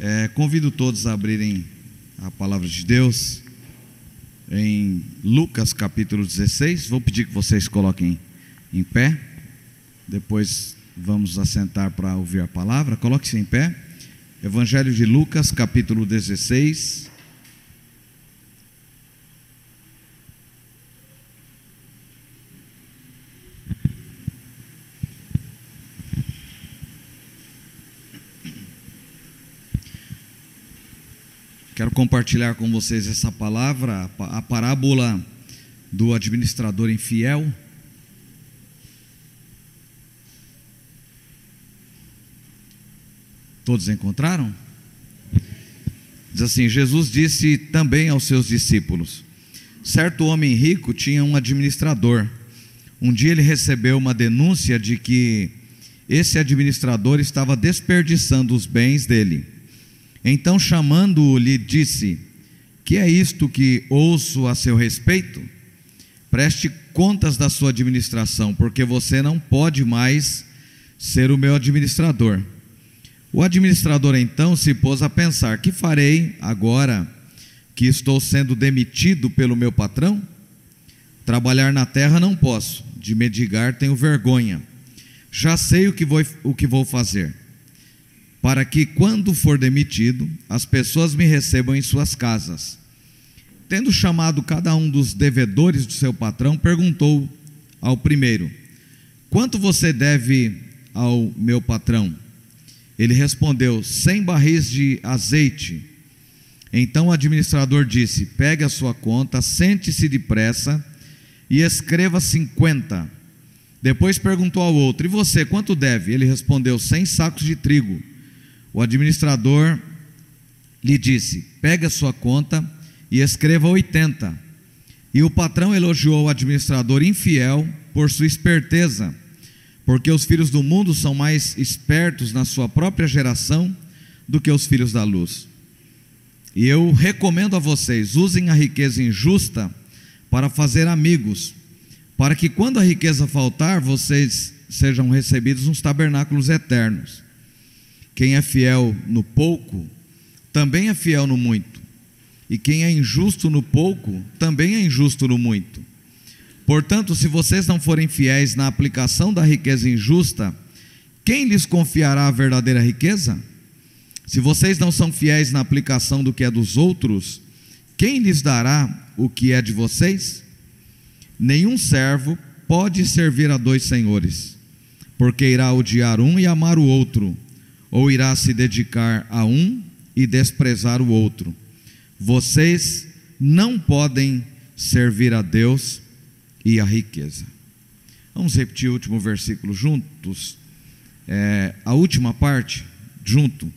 É, convido todos a abrirem a palavra de Deus em Lucas capítulo 16. Vou pedir que vocês coloquem em pé. Depois vamos assentar para ouvir a palavra. Coloque-se em pé. Evangelho de Lucas capítulo 16. Quero compartilhar com vocês essa palavra, a parábola do administrador infiel. Todos encontraram? Diz assim: Jesus disse também aos seus discípulos: Certo homem rico tinha um administrador. Um dia ele recebeu uma denúncia de que esse administrador estava desperdiçando os bens dele. Então, chamando-o, lhe disse: Que é isto que ouço a seu respeito? Preste contas da sua administração, porque você não pode mais ser o meu administrador. O administrador então se pôs a pensar: Que farei agora que estou sendo demitido pelo meu patrão? Trabalhar na terra não posso, de mendigar tenho vergonha. Já sei o que vou, o que vou fazer para que, quando for demitido, as pessoas me recebam em suas casas. Tendo chamado cada um dos devedores do seu patrão, perguntou ao primeiro: Quanto você deve ao meu patrão? Ele respondeu: Cem barris de azeite. Então o administrador disse: Pegue a sua conta, sente-se depressa e escreva cinquenta. Depois perguntou ao outro: E você, quanto deve? Ele respondeu: Cem sacos de trigo. O administrador lhe disse: Pega sua conta e escreva 80. E o patrão elogiou o administrador infiel por sua esperteza, porque os filhos do mundo são mais espertos na sua própria geração do que os filhos da luz. E eu recomendo a vocês: usem a riqueza injusta para fazer amigos, para que quando a riqueza faltar, vocês sejam recebidos nos tabernáculos eternos. Quem é fiel no pouco, também é fiel no muito. E quem é injusto no pouco, também é injusto no muito. Portanto, se vocês não forem fiéis na aplicação da riqueza injusta, quem lhes confiará a verdadeira riqueza? Se vocês não são fiéis na aplicação do que é dos outros, quem lhes dará o que é de vocês? Nenhum servo pode servir a dois senhores, porque irá odiar um e amar o outro ou irá se dedicar a um e desprezar o outro. Vocês não podem servir a Deus e a riqueza. Vamos repetir o último versículo juntos. É, a última parte, junto.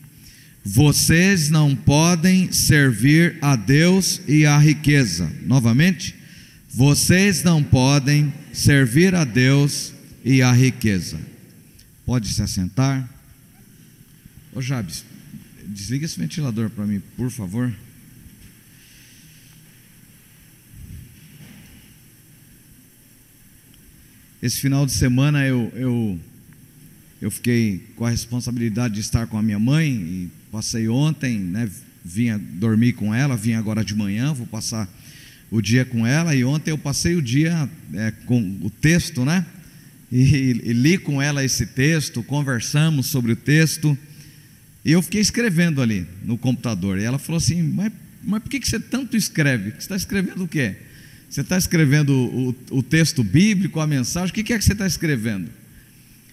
Vocês não podem servir a Deus e a riqueza. Novamente, vocês não podem servir a Deus e a riqueza. Pode se assentar. Ô Jabes, desliga esse ventilador para mim, por favor. Esse final de semana eu, eu, eu fiquei com a responsabilidade de estar com a minha mãe e passei ontem, né, vinha dormir com ela, vim agora de manhã, vou passar o dia com ela e ontem eu passei o dia é, com o texto, né? E, e li com ela esse texto, conversamos sobre o texto. E eu fiquei escrevendo ali no computador. E ela falou assim: Mas, mas por que, você tanto escreve? Você está escrevendo o quê? Você está escrevendo o, o, texto bíblico, a mensagem? O que, que é que você está escrevendo?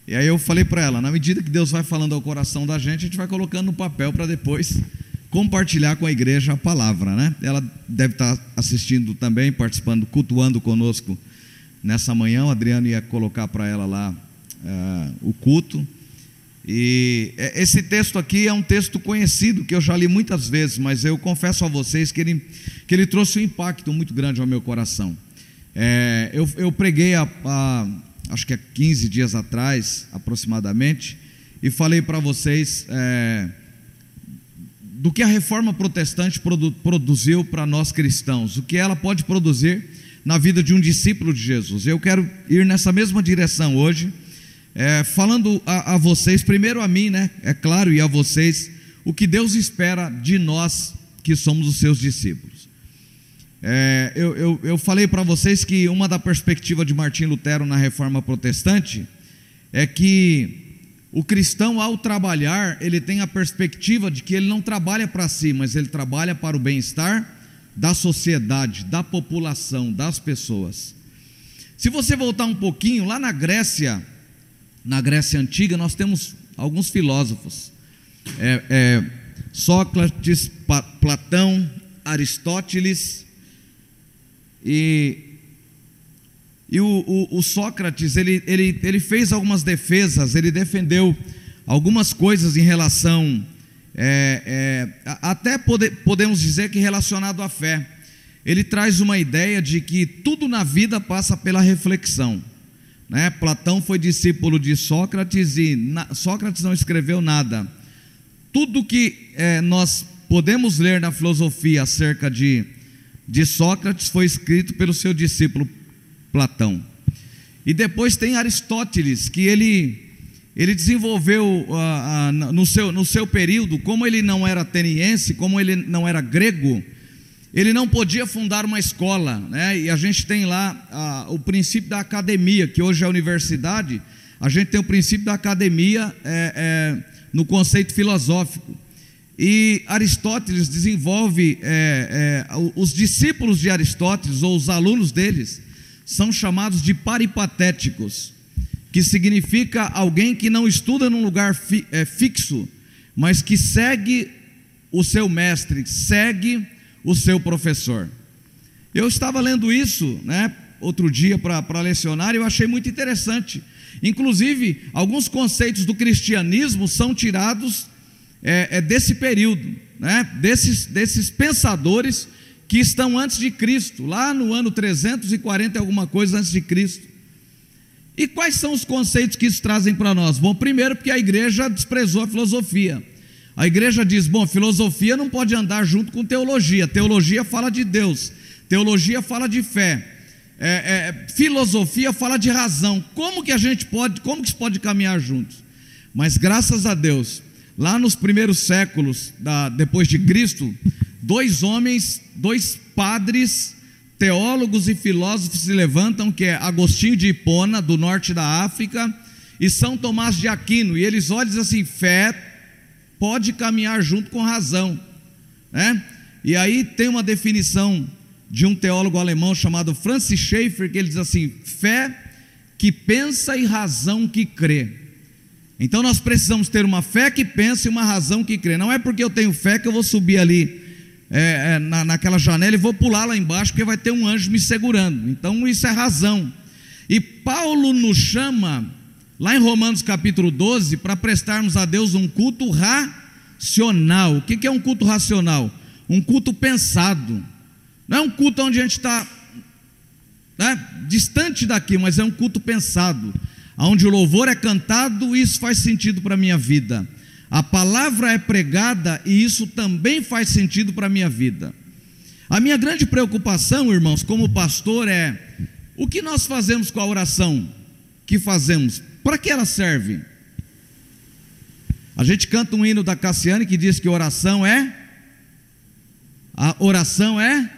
E aí eu falei para ela: na medida que Deus vai falando ao coração da gente, a gente vai colocando no papel para depois compartilhar com a igreja a palavra, né? Ela deve estar tá assistindo também, participando, cultuando conosco nessa manhã. O Adriano ia colocar para ela lá uh, o culto. E é, esse texto aqui é um texto conhecido, que eu já li muitas vezes, mas eu confesso a vocês que ele, que ele trouxe um impacto muito grande ao meu coração. É, eu, eu, preguei, a, acho que há 15 dias atrás, aproximadamente, e falei para vocês é, do que a reforma protestante produ, produziu para nós cristãos, o que ela pode produzir na vida de um discípulo de Jesus. Eu quero ir nessa mesma direção hoje é, falando a, a, vocês, primeiro a mim, né? É claro, e a vocês, o que Deus espera de nós que somos os seus discípulos. É, eu, eu, eu falei para vocês que uma da perspectiva de Martim Lutero na reforma protestante é que o cristão, ao trabalhar, ele tem a perspectiva de que ele não trabalha para si, mas ele trabalha para o bem-estar da sociedade, da população, das pessoas. Se você voltar um pouquinho, lá na Grécia, na Grécia Antiga, nós temos alguns filósofos. É, é, Sócrates, pa, Platão, Aristóteles e, e o, o, o, Sócrates ele, ele, ele fez algumas defesas, ele defendeu algumas coisas em relação, é, é, até pode, podemos dizer que relacionado à fé. Ele traz uma ideia de que tudo na vida passa pela reflexão. Né? Platão foi discípulo de Sócrates e na, Sócrates não escreveu nada. Tudo que é, nós podemos ler na filosofia acerca de, de Sócrates foi escrito pelo seu discípulo Platão. E depois tem Aristóteles, que ele, ele desenvolveu uh, uh, no, seu, no seu período, como ele não era ateniense, como ele não era grego, ele não podia fundar uma escola, né? e a gente tem lá o princípio da academia, que hoje é a universidade, a gente tem o princípio da academia é, é, no conceito filosófico. E Aristóteles desenvolve, é, é, os discípulos de Aristóteles, ou os alunos deles, são chamados de paripatéticos, que significa alguém que não estuda num lugar fi, é, fixo, mas que segue o seu mestre, segue o seu professor. Eu estava lendo isso, né, outro dia para lecionar, e eu achei muito interessante. Inclusive, alguns conceitos do cristianismo são tirados é, é desse período, né, desses, desses pensadores que estão antes de Cristo, lá no ano 340 alguma coisa antes de Cristo. E quais são os conceitos que isso trazem para nós? Bom, primeiro porque a igreja desprezou a filosofia. A igreja diz: bom, filosofia não pode andar junto com teologia. Teologia fala de Deus, teologia fala de fé, é, é, filosofia fala de razão. Como que a gente pode, como que se pode caminhar juntos? Mas graças a Deus, lá nos primeiros séculos da, depois de Cristo, dois homens, dois padres, teólogos e filósofos se levantam, que é Agostinho de Hipona, do norte da África, e São Tomás de Aquino, e eles olham assim: fé pode caminhar junto com razão, né? E aí tem uma definição de um teólogo alemão chamado Francis Schaeffer, que ele diz assim: fé que pensa e razão que crê. Então nós precisamos ter uma fé que pensa e uma razão que crê. Não é porque eu tenho fé que eu vou subir ali é, é, na, naquela janela e vou pular lá embaixo, porque vai ter um anjo me segurando. Então isso é razão. E Paulo nos chama lá em Romanos capítulo 12, para prestarmos a Deus um culto racional. O que é um culto racional? Um culto pensado. Não é um culto onde a gente está né, distante daqui, mas é um culto pensado, onde o louvor é cantado e isso faz sentido para a minha vida. A palavra é pregada e isso também faz sentido para a minha vida. A minha grande preocupação, irmãos, como pastor, é o que nós fazemos com a oração que fazemos para que ela serve? A gente canta um hino da Cassiane que diz que oração é a oração é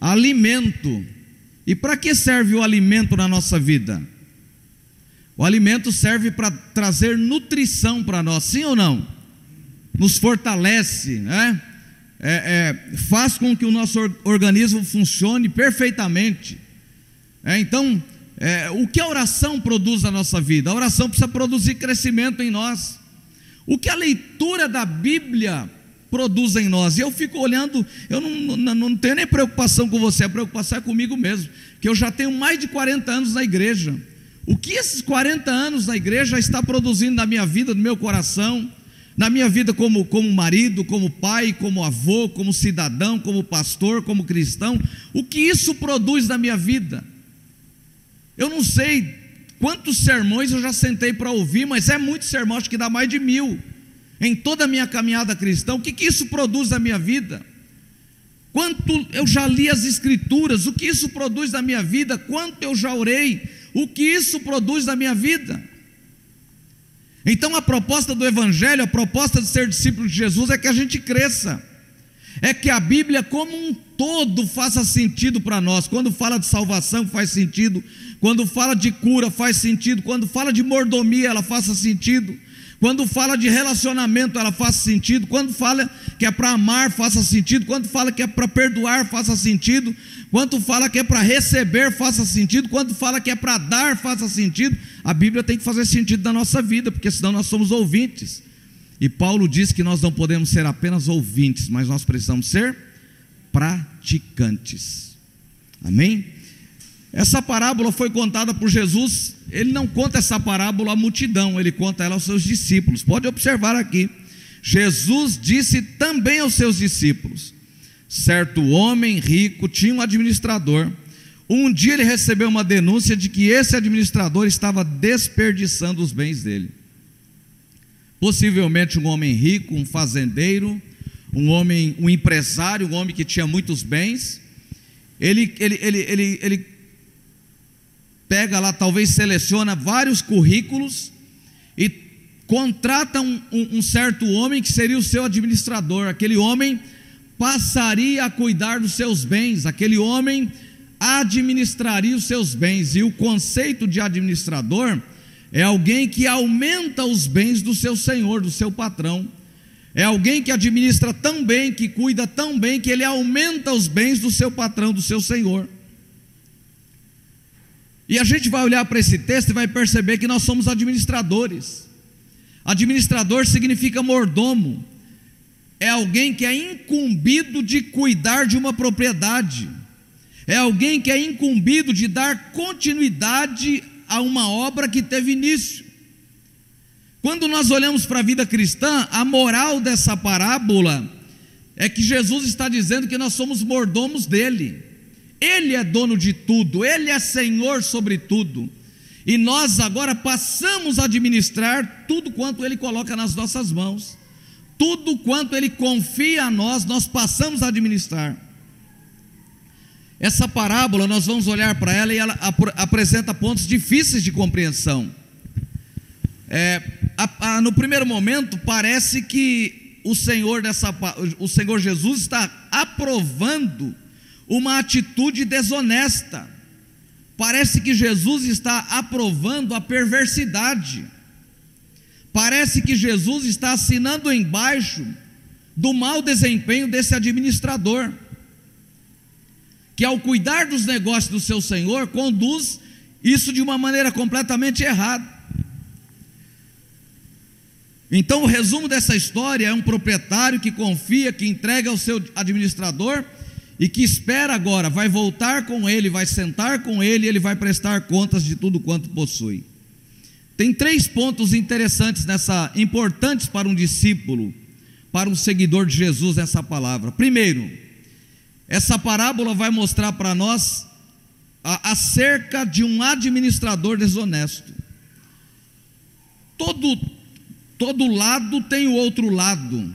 alimento. E para que serve o alimento na nossa vida? O alimento serve para trazer nutrição para nós, sim ou não? Nos fortalece, né? É, é, faz com que o nosso organismo funcione perfeitamente. É, então, é, o que a oração produz na nossa vida? A oração precisa produzir crescimento em nós. O que a leitura da Bíblia produz em nós? E eu fico olhando, eu não, não, não tenho nem preocupação com você, a preocupação é comigo mesmo, que eu já tenho mais de 40 anos na igreja. O que esses 40 anos na igreja está produzindo na minha vida, no meu coração, na minha vida como, como marido, como pai, como avô, como cidadão, como pastor, como cristão? O que isso produz na minha vida? Eu não sei quantos sermões eu já sentei para ouvir, mas é muito sermão, acho que dá mais de mil. Em toda a minha caminhada cristã, o que, que isso produz na minha vida? Quanto eu já li as Escrituras, o que isso produz na minha vida? Quanto eu já orei, o que isso produz na minha vida? Então a proposta do Evangelho, a proposta de ser discípulo de Jesus é que a gente cresça, é que a Bíblia como um todo faça sentido para nós. Quando fala de salvação, faz sentido. Quando fala de cura, faz sentido. Quando fala de mordomia, ela faça sentido. Quando fala de relacionamento, ela faça sentido. Quando fala que é para amar, faça sentido. Quando fala que é para perdoar, faça sentido. Quando fala que é para receber, faça sentido. Quando fala que é para dar, faça sentido. A Bíblia tem que fazer sentido na nossa vida, porque senão nós somos ouvintes. E Paulo diz que nós não podemos ser apenas ouvintes, mas nós precisamos ser praticantes. Amém? Essa parábola foi contada por Jesus, ele não conta essa parábola à multidão, ele conta ela aos seus discípulos. Pode observar aqui. Jesus disse também aos seus discípulos: certo homem rico tinha um administrador. Um dia ele recebeu uma denúncia de que esse administrador estava desperdiçando os bens dele. Possivelmente um homem rico, um fazendeiro, um homem, um empresário, um homem que tinha muitos bens. Ele, ele, ele, ele, ele pega lá, talvez seleciona vários currículos e contrata um, um, um, certo homem que seria o seu administrador. Aquele homem passaria a cuidar dos seus bens, aquele homem administraria os seus bens. E o conceito de administrador é alguém que aumenta os bens do seu senhor, do seu patrão. É alguém que administra tão bem, que cuida tão bem, que ele aumenta os bens do seu patrão, do seu senhor. E a gente vai olhar para esse texto e vai perceber que nós somos administradores. Administrador significa mordomo, é alguém que é incumbido de cuidar de uma propriedade, é alguém que é incumbido de dar continuidade a uma obra que teve início. Quando nós olhamos para a vida cristã, a moral dessa parábola é que Jesus está dizendo que nós somos mordomos dele. Ele é dono de tudo, Ele é Senhor sobre tudo. E nós agora passamos a administrar tudo quanto Ele coloca nas nossas mãos, tudo quanto Ele confia a nós, nós passamos a administrar. Essa parábola, nós vamos olhar para ela e ela ap apresenta pontos difíceis de compreensão. É, a, a, no primeiro momento, parece que o Senhor, dessa, o Senhor Jesus está aprovando uma atitude desonesta. Parece que Jesus está aprovando a perversidade. Parece que Jesus está assinando embaixo do mau desempenho desse administrador, que ao cuidar dos negócios do seu senhor, conduz isso de uma maneira completamente errada. Então, o resumo dessa história é um proprietário que confia, que entrega ao seu administrador e que espera agora, vai voltar com ele, vai sentar com ele, ele vai prestar contas de tudo quanto possui. Tem três pontos interessantes nessa, importantes para um discípulo, para um seguidor de Jesus nessa palavra. Primeiro, essa parábola vai mostrar para nós acerca de um administrador desonesto. Todo todo lado tem o outro lado.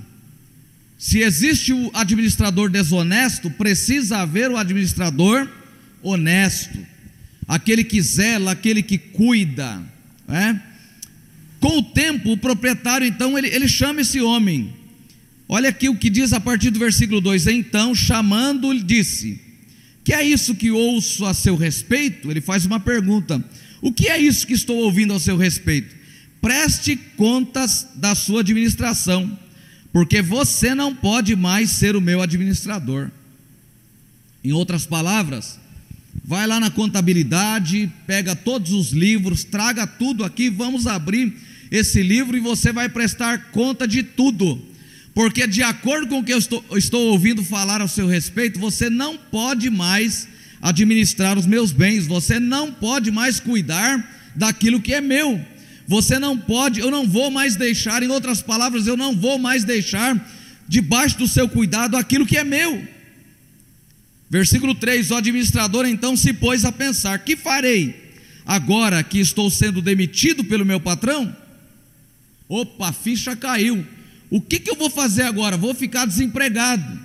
Se existe o administrador desonesto, precisa haver o administrador honesto, aquele que zela, aquele que cuida. Né? Com o tempo, o proprietário, então, ele, ele chama esse homem. Olha aqui o que diz a partir do versículo 2: Então, chamando-lhe, disse: Que é isso que ouço a seu respeito? Ele faz uma pergunta: O que é isso que estou ouvindo a seu respeito? Preste contas da sua administração porque você não pode mais ser o meu administrador. Em outras palavras, vai lá na contabilidade, pega todos os livros, traga tudo aqui, vamos abrir esse livro e você vai prestar conta de tudo. Porque, de acordo com o que eu estou, estou ouvindo falar ao seu respeito, você não pode mais administrar os meus bens, você não pode mais cuidar daquilo que é meu. Você não pode, eu não vou mais deixar, em outras palavras, eu não vou mais deixar debaixo do seu cuidado aquilo que é meu. Versículo 3: O administrador então se pôs a pensar: Que farei agora que estou sendo demitido pelo meu patrão? Opa, a ficha caiu. O que, que eu vou fazer agora? Vou ficar desempregado.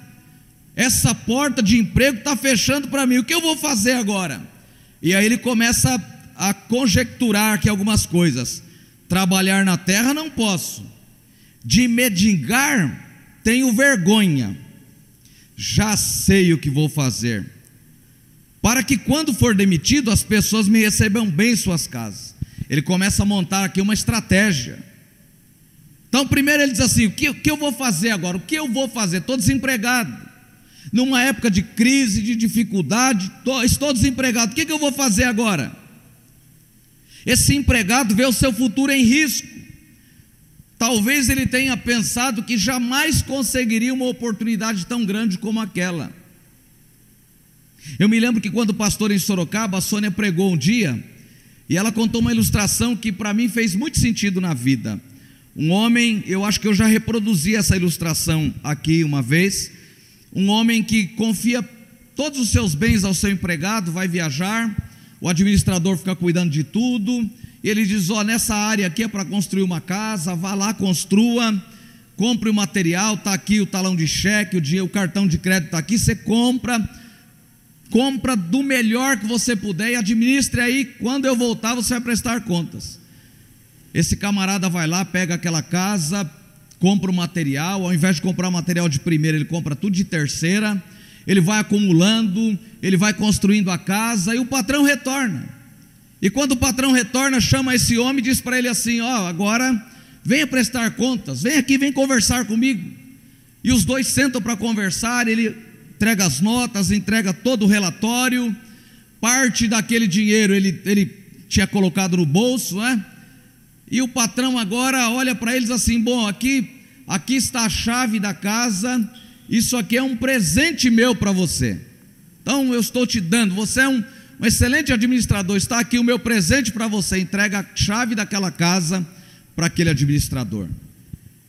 Essa porta de emprego está fechando para mim. O que eu vou fazer agora? E aí ele começa a conjecturar aqui algumas coisas. Trabalhar na terra não posso. De medigar tenho vergonha. Já sei o que vou fazer. Para que quando for demitido, as pessoas me recebam bem em suas casas. Ele começa a montar aqui uma estratégia. Então, primeiro ele diz assim: o que, o que eu vou fazer agora? O que eu vou fazer? Estou desempregado numa época de crise, de dificuldade, estou desempregado, o que, que eu vou fazer agora? Esse empregado vê o seu futuro em risco. Talvez ele tenha pensado que jamais conseguiria uma oportunidade tão grande como aquela. Eu me lembro que quando pastor em Sorocaba, a Sônia pregou um dia, e ela contou uma ilustração que para mim fez muito sentido na vida. Um homem, eu acho que eu já reproduzi essa ilustração aqui uma vez um homem que confia todos os seus bens ao seu empregado, vai viajar, o administrador fica cuidando de tudo, ele diz: Ó, oh, nessa área aqui é para construir uma casa, vá lá, construa, compre o material, está aqui o talão de cheque, o, dia, o cartão de crédito está aqui, você compra, compra do melhor que você puder e administre aí, quando eu voltar você vai prestar contas. Esse camarada vai lá, pega aquela casa, compra o material, ao invés de comprar material de primeira, ele compra tudo de terceira, ele vai acumulando, ele vai construindo a casa e o patrão retorna. E quando o patrão retorna, chama esse homem e diz para ele assim: Ó, oh, agora venha prestar contas, vem aqui, vem conversar comigo. E os dois sentam para conversar, ele entrega as notas, entrega todo o relatório, parte daquele dinheiro ele, ele tinha colocado no bolso, né? E o patrão agora olha para eles assim: bom, aqui, aqui está a chave da casa, isso aqui é um presente meu para você. Então eu estou te dando, você é um, um excelente administrador, está aqui o meu presente para você. Entrega a chave daquela casa para aquele administrador.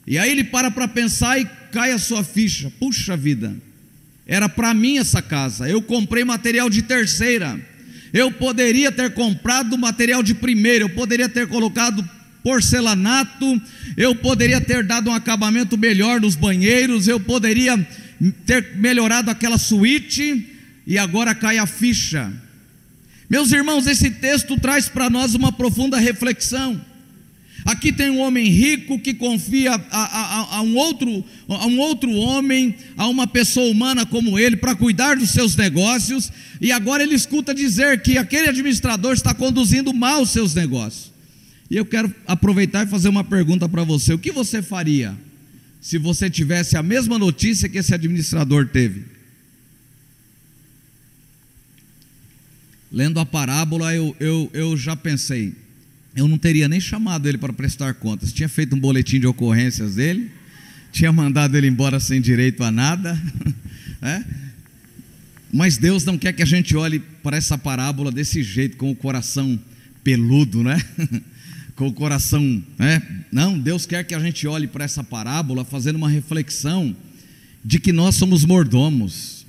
E aí ele para para pensar e cai a sua ficha: puxa vida, era para mim essa casa, eu comprei material de terceira. Eu poderia ter comprado material de primeira, eu poderia ter colocado porcelanato, eu poderia ter dado um acabamento melhor nos banheiros, eu poderia ter melhorado aquela suíte, e agora cai a ficha. Meus irmãos, esse texto traz para nós uma profunda reflexão. Aqui tem um homem rico que confia a, a, a, um outro, a um outro homem, a uma pessoa humana como ele, para cuidar dos seus negócios, e agora ele escuta dizer que aquele administrador está conduzindo mal os seus negócios. E eu quero aproveitar e fazer uma pergunta para você: o que você faria se você tivesse a mesma notícia que esse administrador teve? Lendo a parábola, eu, eu, eu já pensei, eu não teria nem chamado ele para prestar contas, tinha feito um boletim de ocorrências dele, tinha mandado ele embora sem direito a nada, né? mas Deus não quer que a gente olhe para essa parábola desse jeito, com o coração peludo, né? com o coração, né? Não, Deus quer que a gente olhe para essa parábola fazendo uma reflexão de que nós somos mordomos.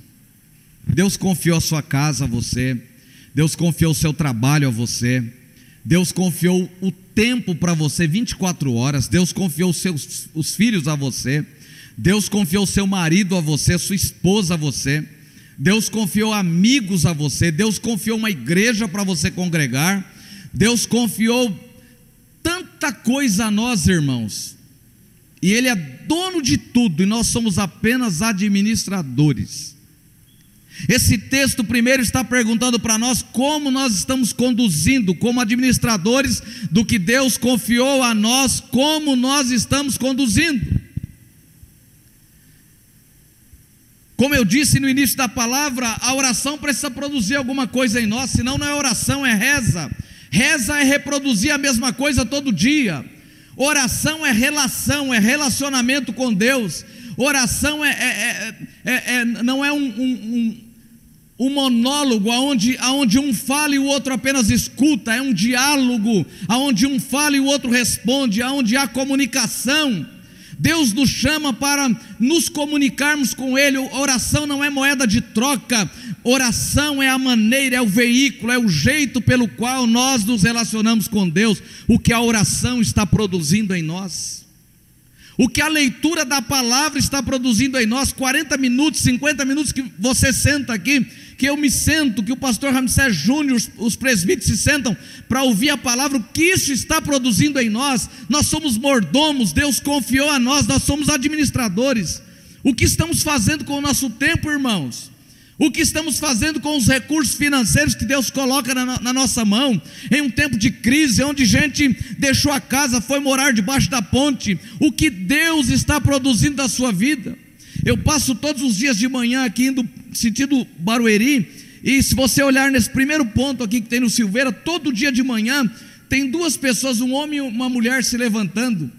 Deus confiou a sua casa a você, Deus confiou o seu trabalho a você, Deus confiou o tempo para você 24 horas, Deus confiou os seus os filhos a você, Deus confiou o seu marido a você, sua esposa a você, Deus confiou amigos a você, Deus confiou uma igreja para você congregar, Deus confiou tanta coisa a nós, irmãos, e Ele é dono de tudo, e nós somos apenas administradores. Esse texto primeiro está perguntando para nós como nós estamos conduzindo, como administradores do que Deus confiou a nós, como nós estamos conduzindo. Como eu disse no início da palavra, a oração precisa produzir alguma coisa em nós, senão não é oração, é reza. Reza é reproduzir a mesma coisa todo dia. Oração é relação, é relacionamento com Deus. Oração é, é, é, é não é um, um, um, um monólogo onde, onde um fala e o outro apenas escuta, é um diálogo onde um fala e o outro responde, onde há comunicação. Deus nos chama para nos comunicarmos com Ele. Oração não é moeda de troca, oração é a maneira, é o veículo, é o jeito pelo qual nós nos relacionamos com Deus, o que a oração está produzindo em nós. O que a leitura da palavra está produzindo em nós, 40 minutos, 50 minutos que você senta aqui, que eu me sento, que o pastor Ramsés Júnior, os, os presbíteros se sentam para ouvir a palavra, o que isso está produzindo em nós. Nós somos mordomos, Deus confiou a nós, nós somos administradores. O que estamos fazendo com o nosso tempo, irmãos? O que estamos fazendo com os recursos financeiros que Deus coloca na, na, nossa mão, em um tempo de crise, onde gente deixou a casa, foi morar debaixo da ponte, o que Deus está produzindo da sua vida? Eu passo todos os dias de manhã aqui indo sentido Barueri, e se você olhar nesse primeiro ponto aqui que tem no Silveira, todo dia de manhã tem duas pessoas, um homem e uma mulher se levantando.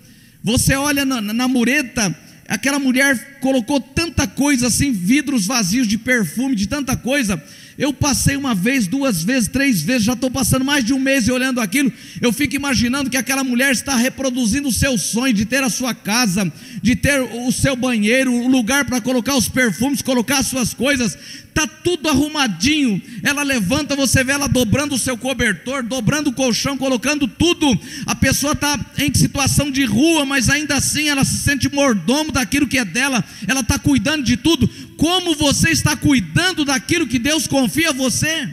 Você olha na, na mureta, aquela mulher colocou tanta coisa assim, vidros vazios de perfume, de tanta coisa. Eu passei uma vez, duas vezes, três vezes, já estou passando mais de um mês e olhando aquilo. Eu fico imaginando que aquela mulher está reproduzindo o seu sonho de ter a sua casa, de ter o seu banheiro, o lugar para colocar os perfumes, colocar as suas coisas está tudo arrumadinho. Ela levanta, você vê ela dobrando o seu cobertor, dobrando o colchão, colocando tudo. A pessoa está em situação de rua, mas ainda assim ela se sente mordomo daquilo que é dela, ela está cuidando de tudo. Como você está cuidando daquilo que Deus confia a você?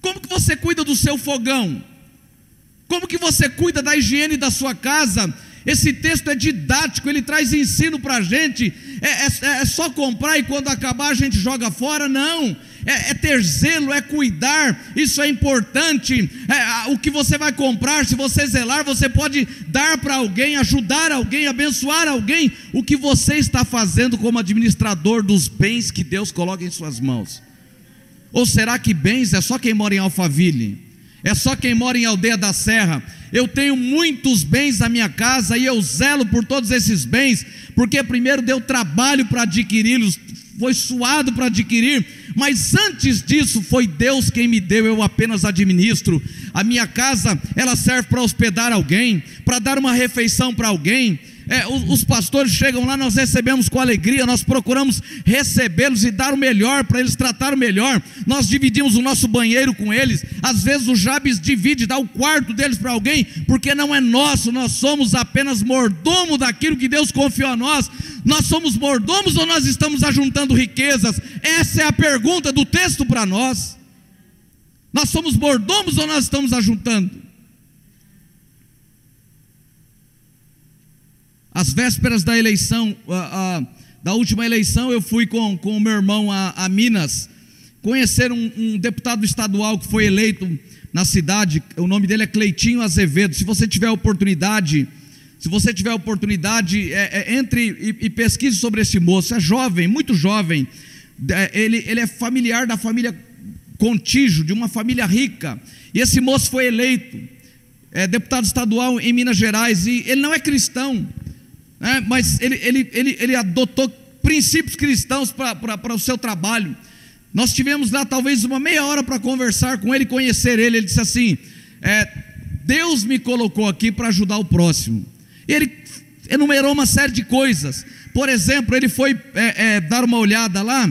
Como que você cuida do seu fogão? Como que você cuida da higiene da sua casa? Esse texto é didático, ele traz ensino para a gente. É, é, é, só comprar e quando acabar a gente joga fora? Não. É, é ter zelo, é cuidar, isso é importante. É, o que você vai comprar, se você zelar, você pode dar para alguém, ajudar alguém, abençoar alguém. O que você está fazendo como administrador dos bens que Deus coloca em suas mãos? Ou será que bens é só quem mora em Alphaville? É só quem mora em Aldeia da Serra? eu tenho muitos bens na minha casa e eu zelo por todos esses bens, porque primeiro deu trabalho para adquiri-los, foi suado para adquirir, mas antes disso foi Deus quem me deu, eu apenas administro. A minha casa, ela serve para hospedar alguém, para dar uma refeição para alguém, é, os, os, pastores chegam lá, nós recebemos com alegria, nós procuramos recebê-los e dar o melhor para eles tratar o melhor. Nós dividimos o nosso banheiro com eles. Às vezes o Jabes divide, dá o quarto deles para alguém, porque não é nosso, nós somos apenas mordomo daquilo que Deus confiou a nós. Nós somos mordomos ou nós estamos ajuntando riquezas? Essa é a pergunta do texto para nós. Nós somos mordomos ou nós estamos ajuntando? As vésperas da eleição, da última eleição, eu fui com, com o meu irmão a, a Minas conhecer um, um, deputado estadual que foi eleito na cidade. O nome dele é Cleitinho Azevedo. Se você tiver oportunidade, se você tiver oportunidade, é, é, entre e, e, pesquise sobre esse moço. É jovem, muito jovem. É, ele, ele é familiar da família Contígio, de uma família rica. E esse moço foi eleito é, deputado estadual em Minas Gerais. E ele não é cristão é, mas ele, ele, ele, ele adotou princípios cristãos para o seu trabalho. Nós tivemos lá talvez uma meia hora para conversar com ele, conhecer ele. Ele disse assim: é, Deus me colocou aqui para ajudar o próximo. Ele enumerou uma série de coisas. Por exemplo, ele foi é, é, dar uma olhada lá,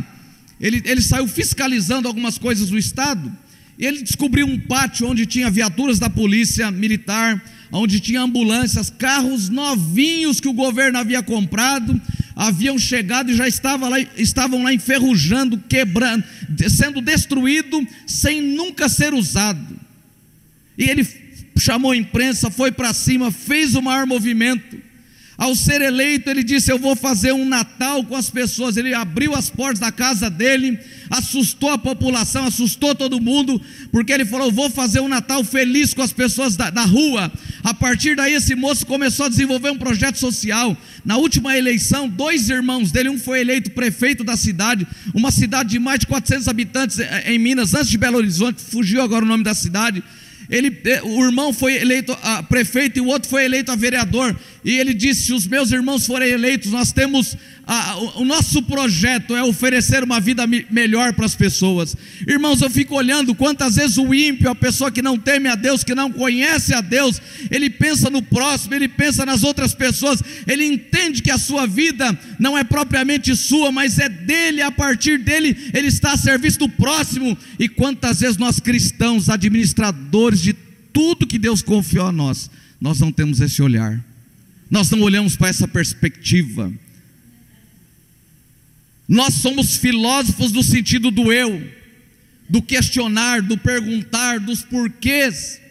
ele, ele saiu fiscalizando algumas coisas do Estado, e ele descobriu um pátio onde tinha viaturas da polícia militar, onde tinha ambulâncias, carros novinhos que o governo havia comprado, haviam chegado e já estava lá, estavam lá enferrujando, quebrando, sendo destruído sem nunca ser usado. E ele chamou a imprensa, foi para cima, fez o maior movimento. Ao ser eleito, ele disse: Eu vou fazer um Natal com as pessoas. Ele abriu as portas da casa dele, assustou a população, assustou todo mundo, porque ele falou: vou fazer um Natal feliz com as pessoas da, da rua. A partir daí, esse moço começou a desenvolver um projeto social. Na última eleição, dois irmãos dele, um foi eleito prefeito da cidade, uma cidade de mais de 400 habitantes eh, em Minas, antes de Belo Horizonte, fugiu agora o nome da cidade. Ele, eh, o irmão foi eleito a prefeito e o outro foi eleito a vereador. E ele disse: se os meus irmãos forem eleitos, nós temos a, o nosso projeto é oferecer uma vida melhor para as pessoas. Irmãos, eu fico olhando quantas vezes o ímpio, a pessoa que não teme a Deus, que não conhece a Deus, ele pensa no próximo, ele pensa nas outras pessoas, ele entende que a sua vida não é propriamente sua, mas é dele, a partir dele ele está a serviço do próximo. E quantas vezes nós cristãos, administradores de tudo que Deus confiou a nós, nós não temos esse olhar. Nós não olhamos para essa perspectiva. Nós somos filósofos no sentido do eu, do questionar, do perguntar, dos porquês.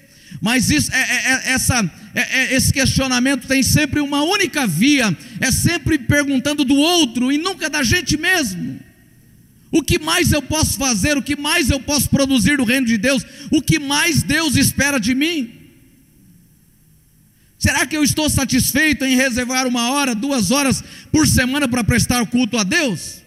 Mas isso, é, é, é essa, é, é, esse questionamento tem sempre uma única via, é sempre perguntando do outro e nunca da gente mesmo. O que mais eu posso fazer? O que mais eu posso produzir no reino de Deus? O que mais Deus espera de mim? Será que eu estou satisfeito em reservar uma hora, duas horas por semana para prestar culto a Deus?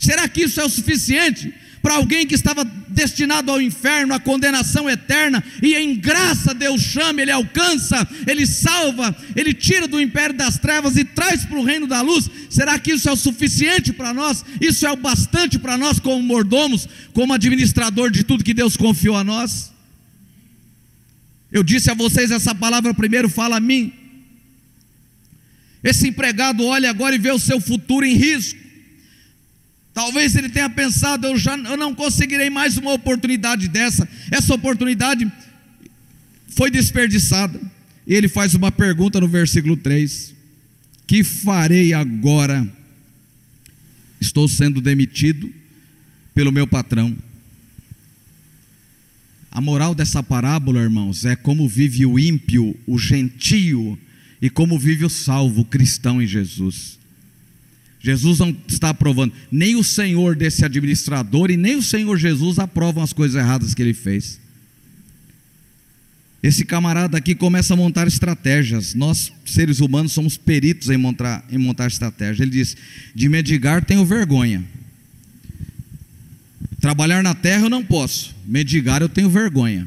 Será que isso é o suficiente para alguém que estava destinado ao inferno, à condenação eterna, e em graça Deus chama, Ele alcança, Ele salva, Ele tira do império das trevas e traz para o reino da luz. Será que isso é o suficiente para nós? Isso é o bastante para nós, como mordomos, como administrador de tudo que Deus confiou a nós? Eu disse a vocês essa palavra primeiro, fala a mim. Esse empregado olha agora e vê o seu futuro em risco. Talvez ele tenha pensado, eu já eu não conseguirei mais uma oportunidade dessa. Essa oportunidade foi desperdiçada. E ele faz uma pergunta no versículo 3: Que farei agora? Estou sendo demitido pelo meu patrão. A moral dessa parábola, irmãos, é como vive o ímpio, o gentio, e como vive o salvo, o cristão em Jesus. Jesus não está aprovando, nem o senhor desse administrador e nem o senhor Jesus aprovam as coisas erradas que ele fez. Esse camarada aqui começa a montar estratégias. Nós, seres humanos, somos peritos em montar, em montar estratégias. Ele diz: de mendigar tenho vergonha. Trabalhar na terra eu não posso. Mendigar eu tenho vergonha.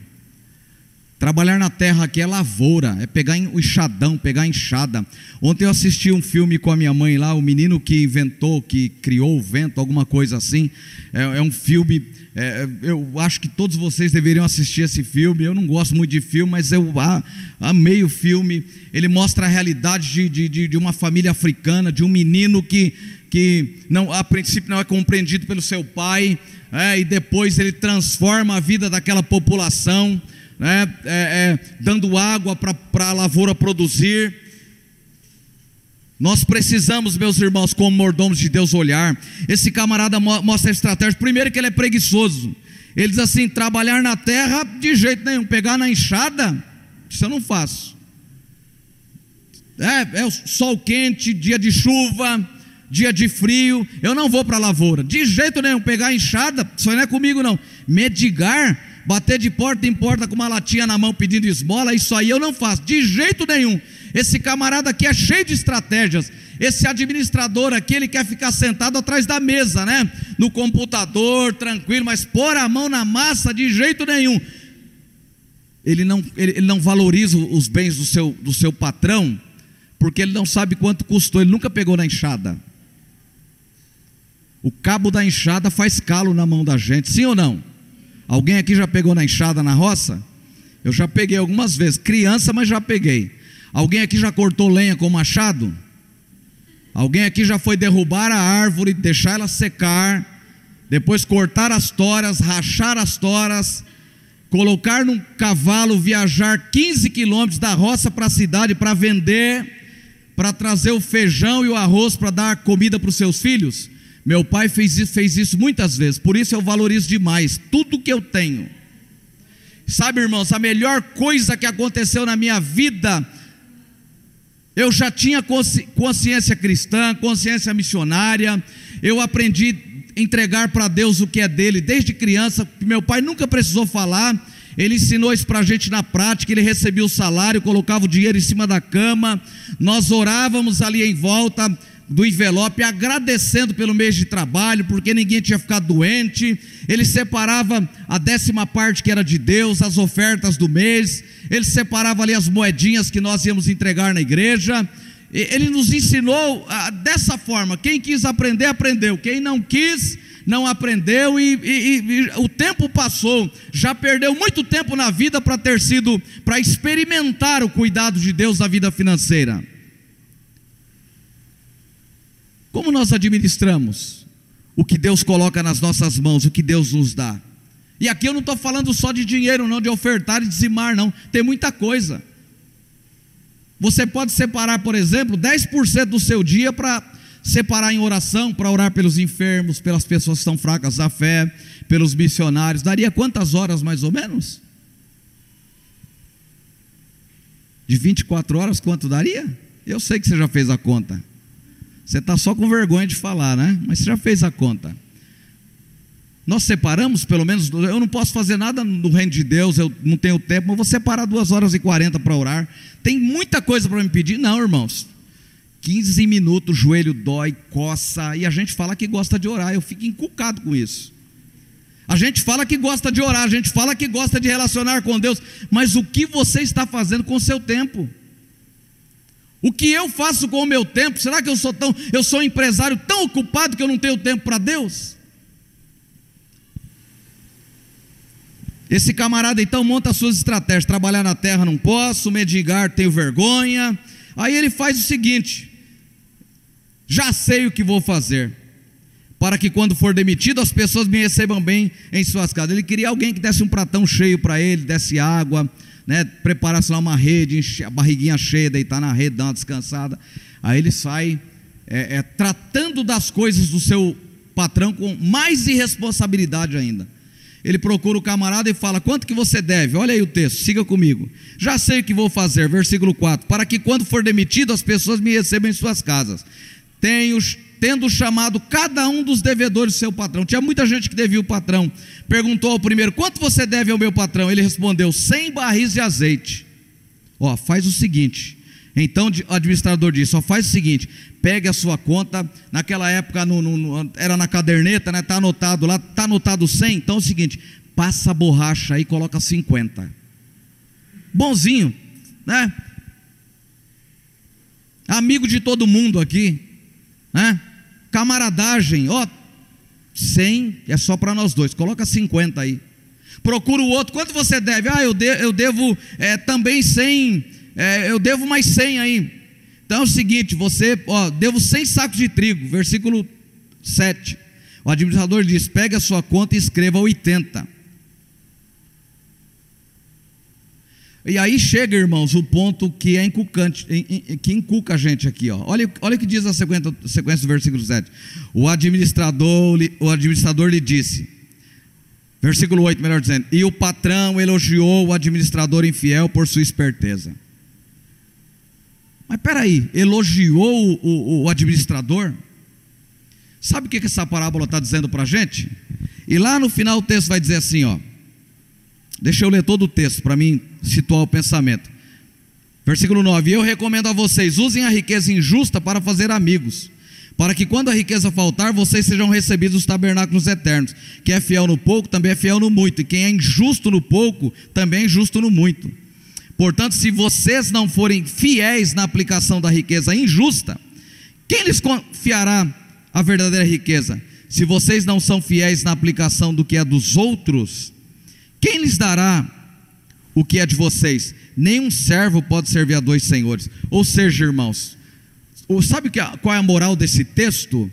Trabalhar na terra aqui é lavoura, é pegar o enxadão, pegar enxada. Ontem eu assisti um filme com a minha mãe lá, o menino que inventou, que criou o vento, alguma coisa assim. É, é um filme, é, eu acho que todos vocês deveriam assistir esse filme. Eu não gosto muito de filme, mas eu ah, amei o filme. Ele mostra a realidade de, de, de uma família africana, de um menino que, que não, a princípio não é compreendido pelo seu pai, é, e depois ele transforma a vida daquela população né, é, é, dando água para a lavoura produzir. Nós precisamos, meus irmãos, como mordomos de Deus, olhar. Esse camarada mostra estratégia. Primeiro, que ele é preguiçoso. Ele diz assim: trabalhar na terra de jeito nenhum, pegar na enxada, isso eu não faço. É, é sol quente, dia de chuva, dia de frio, eu não vou para a lavoura, de jeito nenhum, pegar enxada, isso não é comigo não. Medigar, bater de porta em porta com uma latinha na mão pedindo esmola, isso aí eu não faço, de jeito nenhum. Esse camarada aqui é cheio de estratégias. Esse administrador aqui, ele quer ficar sentado atrás da mesa, né? No computador, tranquilo, mas pôr a mão na massa de jeito nenhum. Ele não, ele, ele não valoriza os bens do seu, do seu patrão, porque ele não sabe quanto custou, ele nunca pegou na enxada. O cabo da enxada faz calo na mão da gente, sim ou não? Alguém aqui já pegou na enxada na roça? Eu já peguei algumas vezes, criança, mas já peguei. Alguém aqui já cortou lenha com machado? Alguém aqui já foi derrubar a árvore, deixar ela secar, depois cortar as toras, rachar as toras, colocar num cavalo, viajar 15 quilômetros da roça para a cidade para vender, para trazer o feijão e o arroz para dar comida para os seus filhos? Meu pai fez isso, fez isso muitas vezes, por isso eu valorizo demais tudo que eu tenho. Sabe, irmãos, a melhor coisa que aconteceu na minha vida, eu já tinha consciência cristã, consciência missionária, eu aprendi a entregar para Deus o que é dele desde criança, meu pai nunca precisou falar, ele ensinou isso para a gente na prática, ele recebia o salário, colocava o dinheiro em cima da cama, nós orávamos ali em volta, do envelope, agradecendo pelo mês de trabalho, porque ninguém tinha ficado doente. Ele separava a décima parte que era de Deus, as ofertas do mês. Ele separava ali as moedinhas que nós íamos entregar na igreja. Ele nos ensinou ah, dessa forma. Quem quis aprender, aprendeu. Quem não quis, não aprendeu e, e, e, o tempo passou, já perdeu muito tempo na vida para ter sido, para experimentar o cuidado de Deus na vida financeira. Como nós administramos o que Deus coloca nas nossas mãos, o que Deus nos dá? E aqui eu não estou falando só de dinheiro, não, de ofertar e dizimar, não. Tem muita coisa. Você pode separar, por exemplo, 10% do seu dia para separar em oração para orar pelos enfermos, pelas pessoas que estão fracas da fé, pelos missionários, daria quantas horas mais ou menos? De 24 horas, quanto daria? Eu sei que você já fez a conta. Você está só com vergonha de falar, né? Mas você já fez a conta. Nós separamos, pelo menos, eu não posso fazer nada no reino de Deus, eu não tenho tempo, mas vou separar duas horas e quarenta para orar. Tem muita coisa para me pedir? Não, irmãos. 15 minutos, joelho dói, coça, e a gente fala que gosta de orar, eu fico encucado com isso. A gente fala que gosta de orar, a gente fala que gosta de relacionar com Deus, mas o que você está fazendo com o seu tempo? O que eu faço com o meu tempo? Será que eu sou tão, eu sou um empresário tão ocupado que eu não tenho tempo para Deus? Esse camarada então monta suas estratégias: trabalhar na terra não posso, mendigar tenho vergonha. Aí ele faz o seguinte: já sei o que vou fazer, para que quando for demitido as pessoas me recebam bem em suas casas. Ele queria alguém que desse um pratão cheio para ele, desse água, né, preparasse lá uma rede, a barriguinha cheia, deitar na rede, dar uma descansada. Aí ele sai é, é, tratando das coisas do seu patrão com mais irresponsabilidade ainda. Ele procura o camarada e fala: Quanto que você deve? Olha aí o texto, siga comigo. Já sei o que vou fazer, versículo 4: Para que quando for demitido, as pessoas me recebam em suas casas. Tenho, tendo chamado cada um dos devedores do seu patrão. Tinha muita gente que devia o patrão. Perguntou ao primeiro: Quanto você deve ao meu patrão? Ele respondeu: 100 barris de azeite. Ó, faz o seguinte. Então o administrador disse: Só faz o seguinte: pegue a sua conta. Naquela época no, no, era na caderneta, né? Está anotado lá, está anotado 100. Então é o seguinte: passa a borracha aí e coloca 50. Bonzinho, né? Amigo de todo mundo aqui, né? Camaradagem, ó, 100 é só para nós dois, coloca 50 aí. Procura o outro, quanto você deve? Ah, eu, de, eu devo é, também 100, é, eu devo mais 100 aí. Então é o seguinte: você, ó, devo 100 sacos de trigo, versículo 7. O administrador diz: pegue a sua conta e escreva 80. E aí chega, irmãos, o ponto que é inculcante, que inculca a gente aqui. Ó. Olha, olha o que diz a sequência, sequência do versículo 7. O administrador, o administrador lhe disse, versículo 8, melhor dizendo, e o patrão elogiou o administrador infiel por sua esperteza. Mas peraí, elogiou o, o, o administrador? Sabe o que, que essa parábola está dizendo para a gente? E lá no final o texto vai dizer assim: ó. Deixa eu ler todo o texto para mim situar o pensamento. Versículo 9: Eu recomendo a vocês, usem a riqueza injusta para fazer amigos, para que quando a riqueza faltar, vocês sejam recebidos nos tabernáculos eternos. Quem é fiel no pouco também é fiel no muito, e quem é injusto no pouco também é injusto no muito. Portanto, se vocês não forem fiéis na aplicação da riqueza injusta, quem lhes confiará a verdadeira riqueza? Se vocês não são fiéis na aplicação do que é dos outros, quem lhes dará o que é de vocês? Nenhum servo pode servir a dois senhores. Ou seja, irmãos, sabe qual é a moral desse texto?